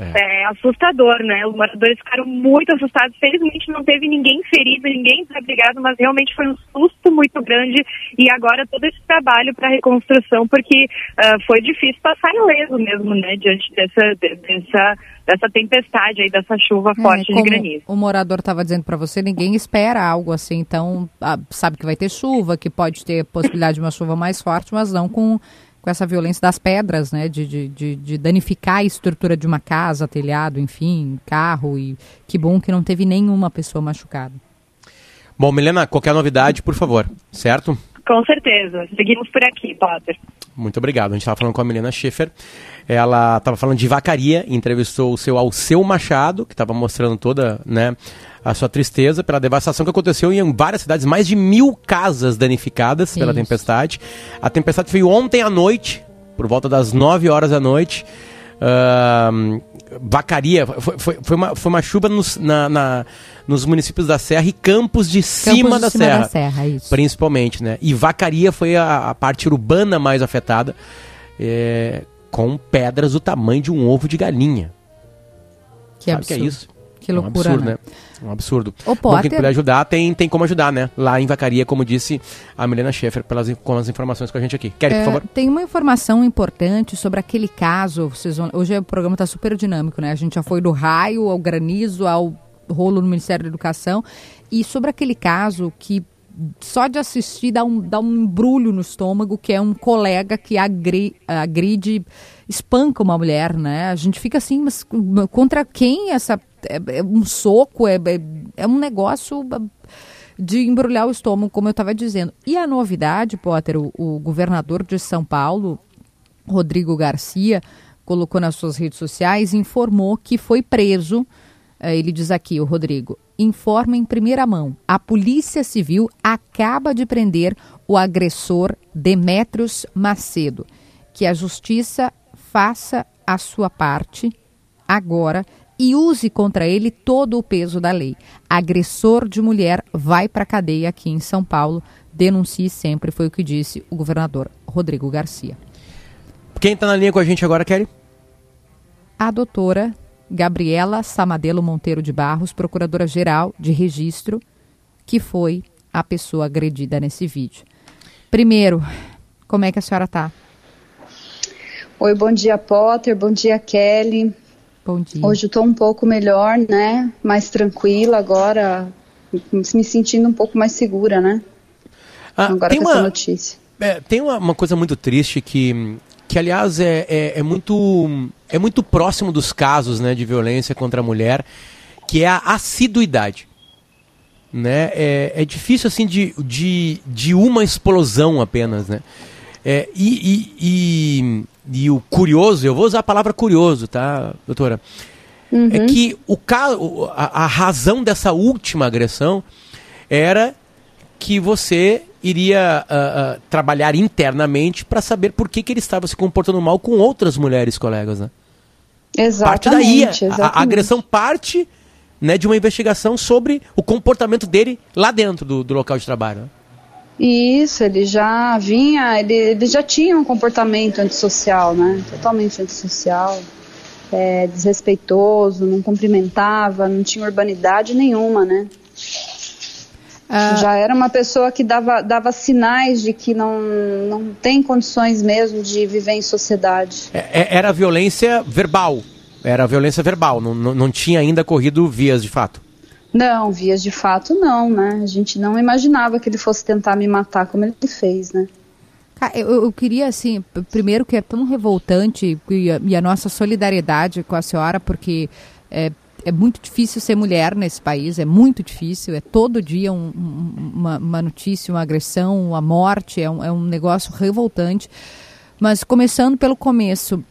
É. é. assustador, né? Os moradores ficaram muito assustados. Felizmente não teve ninguém ferido, ninguém desabrigado, mas realmente foi um susto muito grande. E agora todo esse trabalho para reconstrução, porque uh, foi difícil passar ileso mesmo, né? Diante dessa, dessa, dessa tempestade aí, dessa chuva é, forte de granizo. O morador estava dizendo para você, ninguém espera algo assim. Então, ah, sabe que vai ter chuva, que pode ter possibilidade de uma chuva mais forte, mas não com com essa violência das pedras, né? De, de, de, de, danificar a estrutura de uma casa, telhado, enfim, carro. E que bom que não teve nenhuma pessoa machucada. Bom, Milena, qualquer novidade, por favor, certo? Com certeza. Seguimos por aqui, Potter. Muito obrigado. A gente estava falando com a Milena Schiffer. Ela estava falando de vacaria, entrevistou o seu Alceu Machado, que estava mostrando toda né, a sua tristeza pela devastação que aconteceu em várias cidades, mais de mil casas danificadas pela Isso. tempestade. A tempestade veio ontem à noite, por volta das 9 horas da noite. Uh, vacaria, foi, foi, foi, uma, foi uma chuva nos, na, na, nos municípios da Serra e campos de cima, campos de da, cima serra, da Serra, principalmente, né? E Vacaria foi a, a parte urbana mais afetada, é, com pedras do tamanho de um ovo de galinha. Que Sabe absurdo. que é isso? Que loucura, um absurdo, né? né? Um absurdo. O Bom, quem puder ajudar, tem, tem como ajudar, né? Lá em Vacaria, como disse a Milena Schaefer, pelas, com as informações com a gente aqui. Quer, é, por favor? Tem uma informação importante sobre aquele caso. Vocês vão, hoje o programa está super dinâmico, né? A gente já foi do raio ao granizo, ao rolo no Ministério da Educação. E sobre aquele caso que só de assistir dá um, dá um embrulho no estômago, que é um colega que agri, agride, espanca uma mulher, né? A gente fica assim, mas contra quem essa é, é um soco, é, é, é, um negócio de embrulhar o estômago, como eu estava dizendo. E a novidade, Potter, o, o governador de São Paulo, Rodrigo Garcia, colocou nas suas redes sociais, informou que foi preso. É, ele diz aqui, o Rodrigo, informa em primeira mão: a Polícia Civil acaba de prender o agressor Demétrios Macedo. Que a justiça faça a sua parte agora e use contra ele todo o peso da lei. Agressor de mulher vai para a cadeia aqui em São Paulo. Denuncie sempre, foi o que disse o governador Rodrigo Garcia. Quem está na linha com a gente agora, Kelly? A doutora Gabriela Samadelo Monteiro de Barros, procuradora-geral de registro, que foi a pessoa agredida nesse vídeo. Primeiro, como é que a senhora está? Oi, bom dia, Potter, bom dia, Kelly. Bom dia. Hoje eu tô um pouco melhor, né? Mais tranquila agora, me sentindo um pouco mais segura, né? Ah, agora com uma, essa notícia. É, tem uma, uma, coisa muito triste que, que aliás, é, é, é, muito, é muito próximo dos casos né, de violência contra a mulher, que é a assiduidade. né? É, é difícil assim de, de, de uma explosão apenas, né? É, e, e, e, e o curioso, eu vou usar a palavra curioso, tá, doutora? Uhum. É que o caso, a, a razão dessa última agressão era que você iria uh, uh, trabalhar internamente para saber por que, que ele estava se comportando mal com outras mulheres colegas, né? Parte daí, Exatamente. a- a, exatamente. agressão parte né, de uma investigação sobre o comportamento dele lá dentro do, do local de trabalho. né? Isso, ele já vinha, ele, ele já tinha um comportamento antissocial, né? Totalmente antissocial, é, desrespeitoso, não cumprimentava, não tinha urbanidade nenhuma, né? Já era uma pessoa que dava, dava sinais de que não, não tem condições mesmo de viver em sociedade. É- é- era violência verbal. Era violência verbal, não, não, não tinha ainda corrido vias de fato. Não, vias de fato não, né? A gente não imaginava que ele fosse tentar me matar como ele fez, né? Cara, eu, eu queria, assim, primeiro que é tão revoltante e a, e a nossa solidariedade com a senhora, porque é, é muito difícil ser mulher nesse país, é muito difícil, é todo dia um- um- uma, uma notícia, uma agressão, uma morte, é um, é um negócio revoltante. Mas começando pelo começo,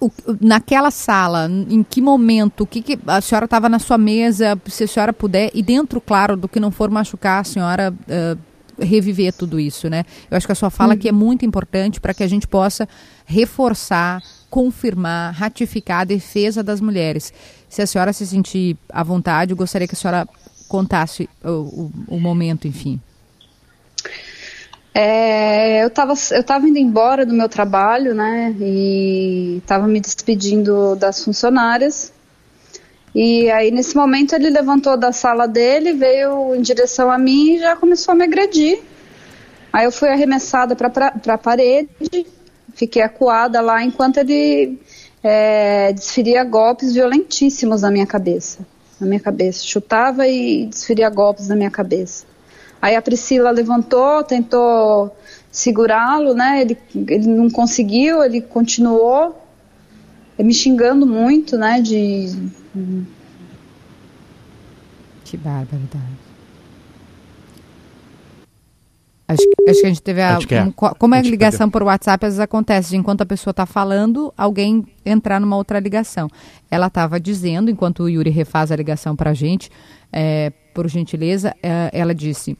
o- naquela sala, em que momento, o que, que a senhora estava na sua mesa, se a senhora puder, e dentro, claro, do que não for machucar a senhora, eh, reviver tudo isso, né? Eu acho que a sua fala aqui é muito importante para que a gente possa reforçar, confirmar, ratificar a defesa das mulheres. Se a senhora se sentir à vontade, eu gostaria que a senhora contasse o, o- o momento, enfim. É, eu estava eu tava indo embora do meu trabalho, né? E estava me despedindo das funcionárias. E aí, nesse momento, ele levantou da sala dele, veio em direção a mim e já começou a me agredir. Aí eu fui arremessada para a parede, fiquei acuada lá enquanto ele é, desferia golpes violentíssimos na minha cabeça. Na minha cabeça. Chutava e desferia golpes na minha cabeça. Aí a Priscila levantou, tentou segurá-lo, né? Ele, ele não conseguiu, ele continuou eh, me xingando muito, né? De Que barbaridade. Acho, que- acho que a gente teve a. É. um co- como é ligação por WhatsApp, às vezes acontece de enquanto a pessoa está falando, alguém entrar numa outra ligação. Ela estava dizendo, enquanto o Yuri refaz a ligação para a gente, é, por gentileza, é, ela disse: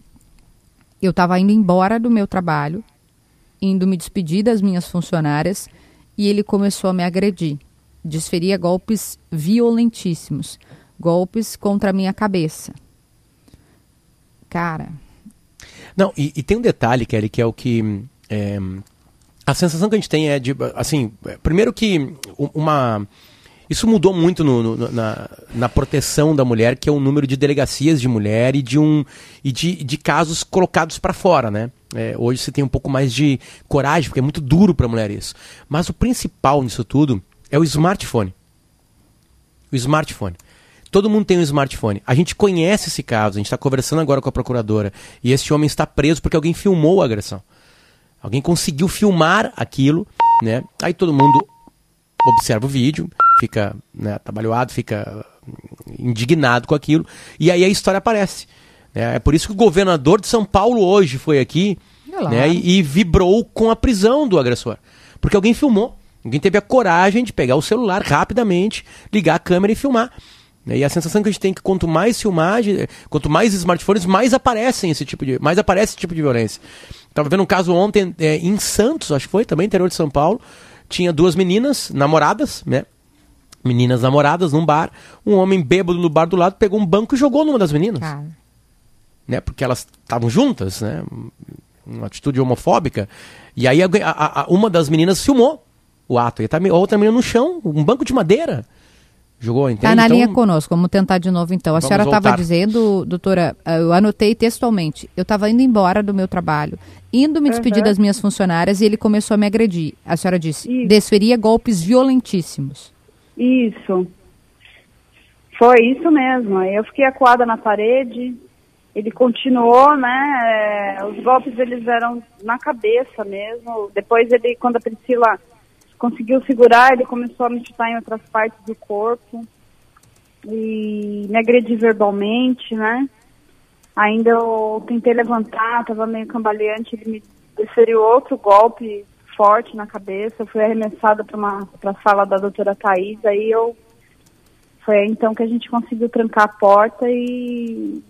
Eu estava indo embora do meu trabalho, indo me despedir das minhas funcionárias, e ele começou a me agredir. Desferia golpes violentíssimos golpes contra a minha cabeça. Cara. Não, e, e tem um detalhe, Kelly, que é o que. é, a sensação que a gente tem é de. Assim, primeiro que uma. Isso mudou muito no- no- na, na proteção da mulher, que é o número de delegacias de mulher e de, um, e de, de casos colocados para fora, né? É, hoje você tem um pouco mais de coragem, porque é muito duro para a mulher isso. Mas o principal nisso tudo é o smartphone. O smartphone. Todo mundo tem um smartphone. A gente conhece esse caso, a gente está conversando agora com a procuradora. E esse homem está preso porque alguém filmou a agressão. Alguém conseguiu filmar aquilo, né? Aí todo mundo observa o vídeo, fica né, atabalhoado, fica hum, indignado com aquilo. E aí a história aparece. né? É por isso que o governador de São Paulo hoje foi aqui né, e, e vibrou com a prisão do agressor. Porque alguém filmou. Alguém teve a coragem de pegar o celular rapidamente, ligar a câmera e filmar. Né, E a sensação que a gente tem é que quanto mais filmagem, quanto mais smartphones, mais aparecem esse tipo de, mais aparece esse tipo de violência. Tava vendo um caso ontem é, em Santos, acho que foi, também interior de São Paulo. Tinha duas meninas namoradas, né? Meninas namoradas num bar. Um homem bêbado no bar do lado pegou um banco e jogou numa das meninas. Né? Porque elas estavam juntas, né? Uma atitude homofóbica. E aí a- a- a- uma das meninas filmou o ato. E tá a outra menina no chão, um banco de madeira. Jogou, entende? Tá na Então- linha conosco, vamos tentar de novo então. A senhora estava dizendo, doutora, eh, eu anotei textualmente, eu estava indo embora do meu trabalho, indo me despedir Uhum. das minhas funcionárias e ele começou a me agredir. A senhora disse, desferia golpes violentíssimos. Isso. Foi isso mesmo. Eu fiquei acuada na parede. Ele continuou, né? é, Os golpes eles eram na cabeça mesmo. Depois ele, quando a Priscila conseguiu segurar, ele começou a me chutar em outras partes do corpo e me agredir verbalmente, né? Ainda eu tentei levantar, estava meio cambaleante, ele me desferiu outro golpe forte na cabeça, eu fui arremessada para a sala da doutora Thais, aí eu foi então que a gente conseguiu trancar a porta e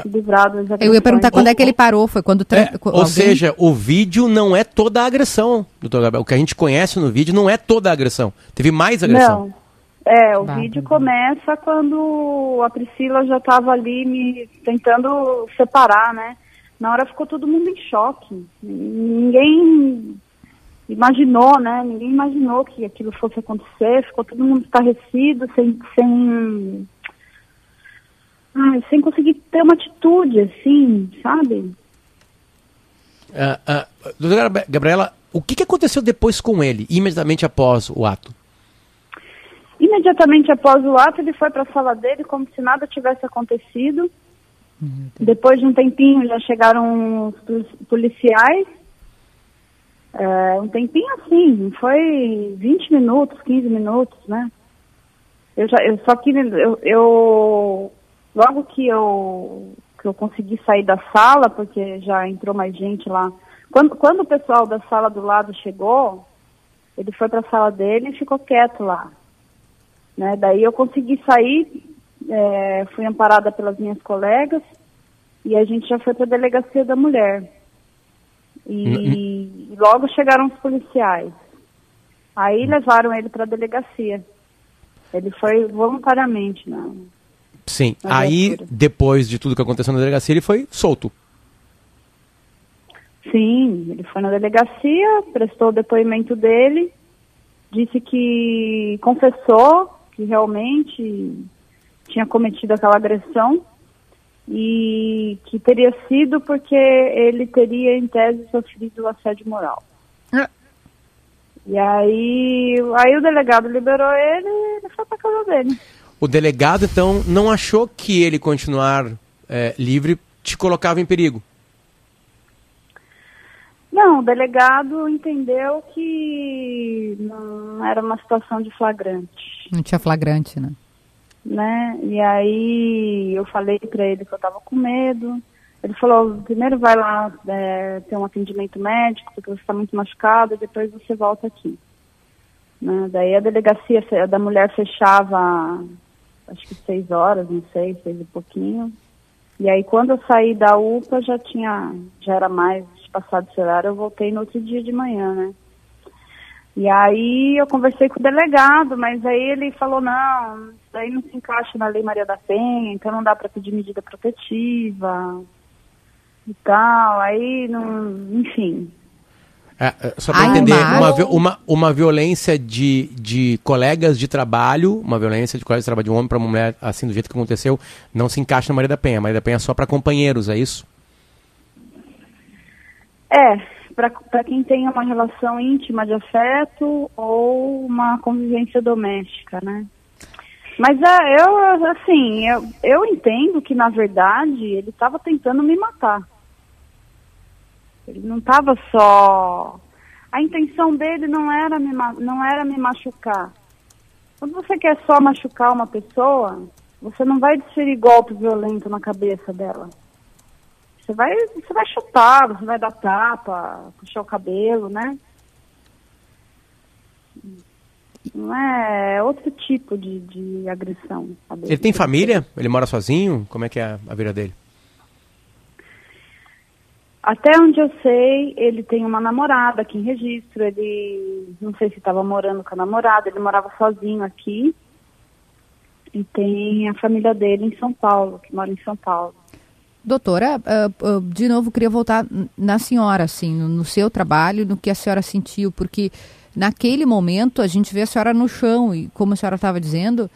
se livrar das Eu ia perguntar quando é que ele parou, foi quando... tran- É, ou alguém- seja, o vídeo não é toda a agressão, doutor Gabriel. O que a gente conhece no vídeo não é toda a agressão. Teve mais agressão. Não. É, o Bah. vídeo começa quando a Priscila já estava ali me tentando separar, né? Na hora ficou todo mundo em choque. Ninguém imaginou, né? Ninguém imaginou que aquilo fosse acontecer. Ficou todo mundo estarrecido, sem, sem, ai, sem conseguir ter uma atitude, assim, sabe? Ah, ah, doutora Gab- Gabriela, o que, que aconteceu depois com ele, imediatamente após o ato? Imediatamente após o ato, ele foi para a sala dele como se nada tivesse acontecido. Depois de um tempinho, já chegaram os pol- policiais. É, um tempinho assim, foi 20 minutos, 15 minutos, né? Eu, já, eu só que eu, eu logo que eu que eu consegui sair da sala, porque já entrou mais gente lá. Quando, quando o pessoal da sala do lado chegou, ele foi para a sala dele e ficou quieto lá. Né? Daí eu consegui sair, é, fui amparada pelas minhas colegas e a gente já foi para a delegacia da mulher. E, e logo chegaram os policiais. Aí levaram ele para a delegacia. Ele foi voluntariamente, não. Sim, Na aí, viatura. depois de tudo que aconteceu na delegacia, ele foi solto. Sim, ele foi na delegacia, prestou o depoimento dele, disse que confessou que realmente tinha cometido aquela agressão e que teria sido porque ele teria, em tese, sofrido assédio moral. E aí, aí o delegado liberou ele e ele foi pra casa dele. O delegado, então, não achou que ele continuar eh, livre te colocava em perigo. Não, o delegado entendeu que não era uma situação de flagrante. Não tinha flagrante, né? Né? E aí eu falei pra ele que eu tava com medo. Ele falou, primeiro vai lá é, ter um atendimento médico, porque você está muito machucado, e depois você volta aqui. Né? Daí a delegacia da mulher fechava, acho que seis horas, não sei, seis e pouquinho. E aí quando eu saí da UPA já tinha, já era mais passado esse horário, eu voltei no outro dia de manhã, né? E aí eu conversei com o delegado, mas aí ele falou, não, isso aí não se encaixa na Lei Maria da Penha, então não dá para pedir medida protetiva e tal, aí não, enfim. É, é, só para entender, uma, uma, uma violência de, de colegas de trabalho, uma violência de colegas de trabalho de um homem para uma mulher, assim, do jeito que aconteceu, não se encaixa na Maria da Penha. A Maria da Penha é só para companheiros, é isso? É, para quem tem uma relação íntima de afeto ou uma convivência doméstica, né? Mas é, eu, assim, eu, eu entendo que, na verdade, ele estava tentando me matar. Ele não estava só... A intenção dele não era, me, não era me machucar. Quando você quer só machucar uma pessoa, você não vai desferir golpe violento na cabeça dela. Você vai, você vai chutar, você vai dar tapa, puxar o cabelo, né? Não é é outro tipo de, de agressão. sabe? Ele tem família? Ele mora sozinho? Como é que é a vida dele? Até onde eu sei, ele tem uma namorada aqui em registro. Ele, não sei se estava morando com a namorada, ele morava sozinho aqui. E tem a família dele em São Paulo, que mora em São Paulo. Doutora, ah, ah, de novo, queria voltar na senhora, assim, no, no seu trabalho, no que a senhora sentiu, porque naquele momento a gente vê a senhora no chão e, como a senhora estava dizendo,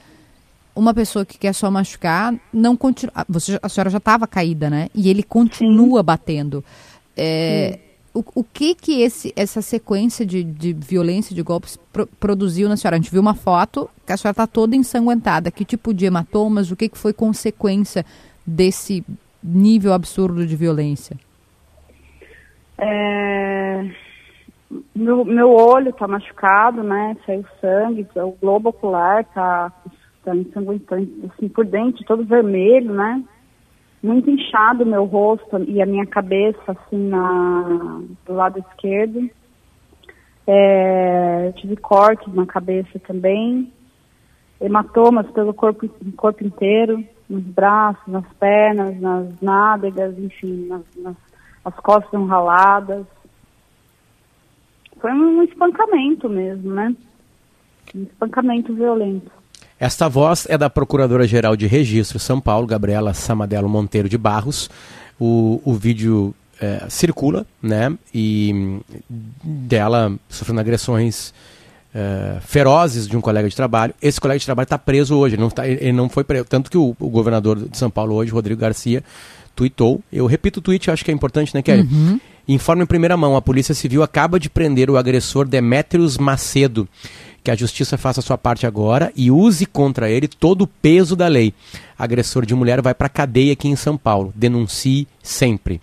uma pessoa que quer só machucar não continua. ah, Você, a senhora já estava caída, né? E ele continua batendo. É, o, o que que esse, essa sequência de, de violência, de golpes, pro- produziu na senhora? A gente viu uma foto que a senhora está toda ensanguentada. Que tipo de hematomas? O que, que foi consequência desse nível absurdo de violência? É, Meu, meu olho tá machucado, né? Saiu sangue, o globo ocular tá, tá ensanguentado, assim, por dentro, todo vermelho, né? muito inchado o meu rosto e a minha cabeça, assim, na, do lado esquerdo. É, tive cortes na cabeça também, hematomas pelo corpo, corpo inteiro, nos braços, nas pernas, nas nádegas, enfim, nas, nas as costas raladas. Foi um espancamento mesmo, né? Um espancamento violento. Esta voz é da Procuradora-Geral de Registro São Paulo, Gabriela Samadelo Monteiro de Barros. O, o vídeo é, circula, né? E dela sofrendo agressões é, ferozes de um colega de trabalho. Esse colega de trabalho está preso hoje. Ele não, tá, ele não foi preso. Tanto que o, o, governador de São Paulo hoje, Rodrigo Garcia, tweetou. Eu repito o tweet, acho que é importante, né, Kelly? Uhum. Informa em primeira mão: a Polícia Civil acaba de prender o agressor Demetrios Macedo que a justiça faça a sua parte agora e use contra ele todo o peso da lei. Agressor de mulher vai para cadeia aqui em São Paulo. Denuncie sempre.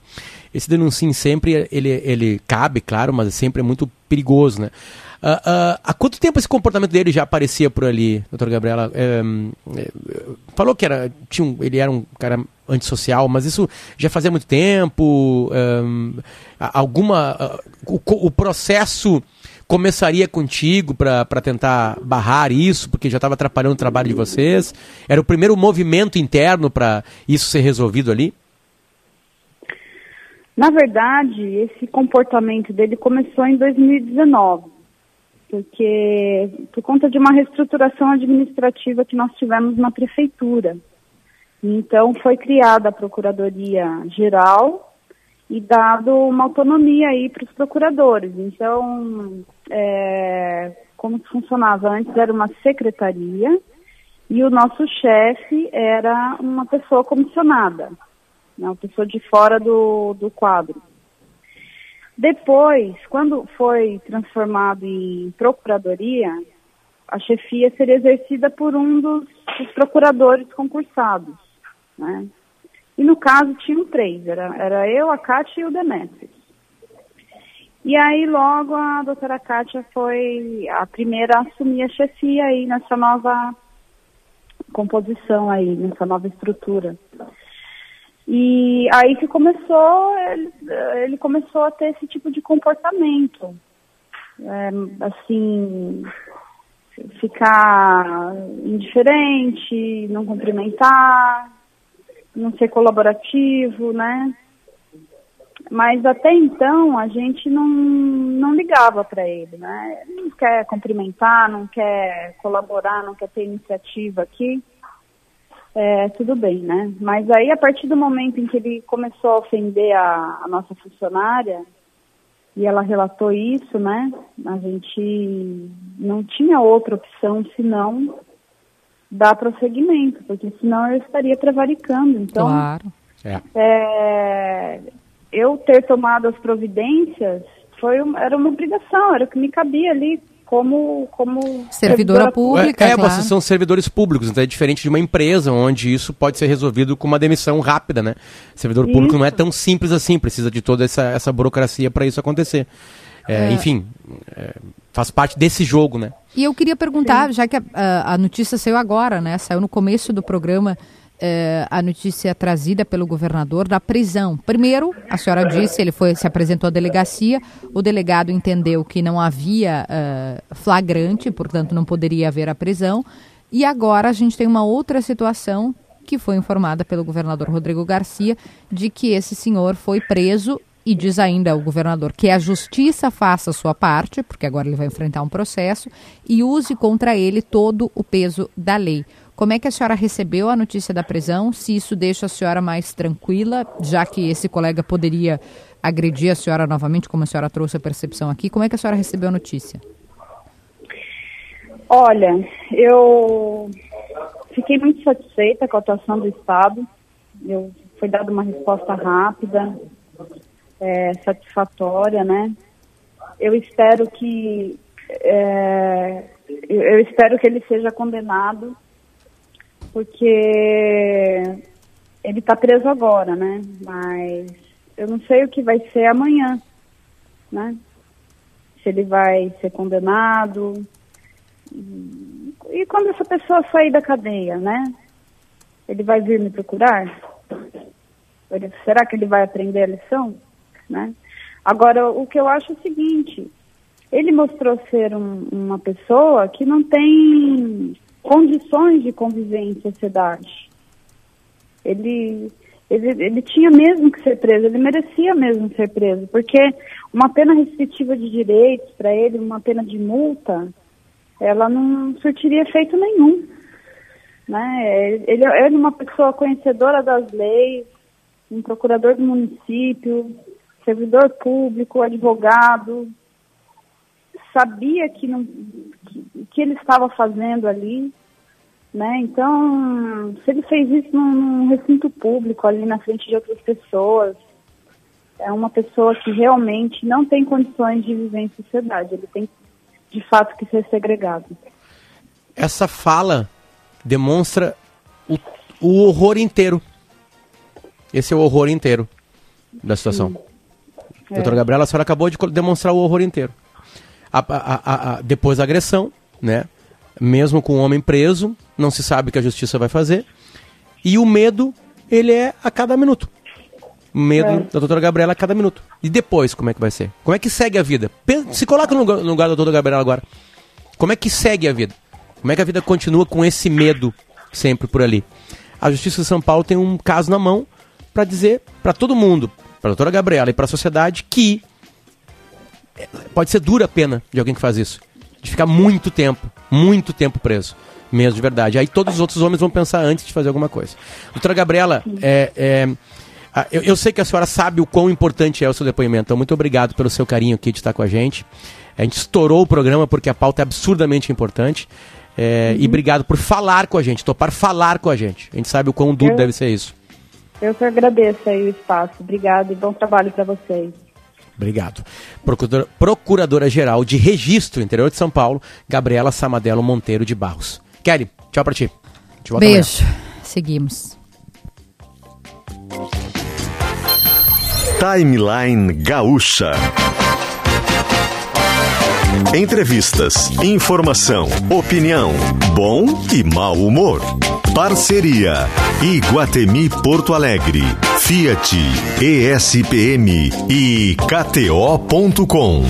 Esse denuncie sempre, ele, ele cabe, claro, mas sempre é muito perigoso, né? Uh, uh, há quanto tempo esse comportamento dele já aparecia por ali, doutor Gabriela? É, é, falou que era, tinha um, ele era um cara antissocial, mas isso já fazia muito tempo? Um, alguma. Uh, o, o processo começaria contigo para tentar barrar isso, porque já estava atrapalhando o trabalho de vocês? Era o primeiro movimento interno para isso ser resolvido ali? Na verdade, esse comportamento dele começou em 2019, porque por conta de uma reestruturação administrativa que nós tivemos na prefeitura. Então foi criada a Procuradoria Geral e dado uma autonomia aí para os procuradores. Então, é, como funcionava antes, era uma secretaria e o nosso chefe era uma pessoa comissionada, né, uma pessoa de fora do, do quadro. Depois, quando foi transformado em procuradoria, a chefia seria exercida por um dos, dos procuradores concursados, né? E no caso tinham três, era, era eu, a Kátia e o Demetrius. E aí logo a doutora Kátia foi a primeira a assumir a chefia aí nessa nova composição aí, nessa nova estrutura. E aí que começou, ele, ele começou a ter esse tipo de comportamento. É, assim, ficar indiferente, não cumprimentar, não ser colaborativo, né? Mas até então a gente não, não ligava para ele, né? Não quer cumprimentar, não quer colaborar, não quer ter iniciativa aqui. É, tudo bem, né? Mas aí a partir do momento em que ele começou a ofender a, a nossa funcionária, e ela relatou isso, né? A gente não tinha outra opção senão dar prosseguimento, porque senão eu estaria prevaricando. Então, claro. É. É, eu ter tomado as providências foi era uma obrigação, era o que me cabia ali como, como servidora, servidora pública. É, é claro. vocês são servidores públicos, então é diferente de uma empresa onde isso pode ser resolvido com uma demissão rápida, né? Servidor isso. público não é tão simples assim, precisa de toda essa, essa burocracia para isso acontecer. É, é. Enfim, é, faz parte desse jogo, né? E eu queria perguntar, Sim. já que a, a, a, notícia saiu agora, né? Saiu no começo do programa é, a notícia trazida pelo governador da prisão. Primeiro, a senhora disse, ele foi se apresentou à delegacia, o delegado entendeu que não havia é, flagrante, portanto não poderia haver a prisão. E agora a gente tem uma outra situação que foi informada pelo governador Rodrigo Garcia de que esse senhor foi preso e diz ainda o governador que a justiça faça a sua parte, porque agora ele vai enfrentar um processo, e use contra ele todo o peso da lei. Como é que a senhora recebeu a notícia da prisão? Se isso deixa a senhora mais tranquila, já que esse colega poderia agredir a senhora novamente, como a senhora trouxe a percepção aqui, como é que a senhora recebeu a notícia? Olha, eu fiquei muito satisfeita com a atuação do Estado. Eu, foi dada uma resposta rápida, é, satisfatória, né? Eu espero que é, eu espero que ele seja condenado, porque ele está preso agora, né? Mas eu não sei o que vai ser amanhã, né? Se ele vai ser condenado. E quando essa pessoa sair da cadeia, né? Ele vai vir me procurar? Será que ele vai aprender a lição? Né? Agora, o que eu acho é o seguinte, ele mostrou ser um, uma pessoa que não tem condições de conviver em sociedade. Ele, ele, ele tinha mesmo que ser preso, ele merecia mesmo ser preso, porque uma pena restritiva de direitos para ele, uma pena de multa, ela não surtiria efeito nenhum. Né? Ele, é uma pessoa conhecedora das leis, um procurador do município, servidor público, advogado, sabia que não que, que ele estava fazendo ali, né? Então, se ele fez isso num, recinto público, ali na frente de outras pessoas, é uma pessoa que realmente não tem condições de viver em sociedade. Ele tem, de fato, que ser segregado. Essa fala demonstra o, o horror inteiro. Esse é o horror inteiro da situação. É. Doutora Gabriela, a senhora acabou de demonstrar o horror inteiro. A, a, a, depois da agressão, né? Mesmo com o homem preso, não se sabe o que a justiça vai fazer. E o medo, ele é a cada minuto. O medo é. da doutora Gabriela a cada minuto. E depois, como é que vai ser? Como é que segue a vida? Se coloca no lugar, no lugar da doutora Gabriela agora. Como é que segue a vida? Como é que a vida continua com esse medo sempre por ali? A Justiça de São Paulo tem um caso na mão para dizer para todo mundo, para a doutora Gabriela e para a sociedade, que pode ser dura a pena de alguém que faz isso. De ficar muito tempo, muito tempo preso. Mesmo de verdade. Aí todos os outros homens vão pensar antes de fazer alguma coisa. Doutora Gabriela, é, é, eu, eu, sei que a senhora sabe o quão importante é o seu depoimento. Então, muito obrigado pelo seu carinho aqui de estar com a gente. A gente estourou o programa porque a pauta é absurdamente importante. É, uhum. E obrigado por falar com a gente, topar falar com a gente. A gente sabe o quão duro eu, deve ser isso. Eu que agradeço aí o espaço. Obrigado e bom trabalho para vocês. Obrigado. Procuradora-Geral de Registro, interior de São Paulo, Gabriela Samadelo Monteiro de Barros. Kelly, tchau pra ti. Beijo. Amanhã. Seguimos. Timeline Gaúcha. Entrevistas, informação, opinião, bom e mau humor. Parceria Iguatemi Porto Alegre, Fiat, ESPM e KTO.com.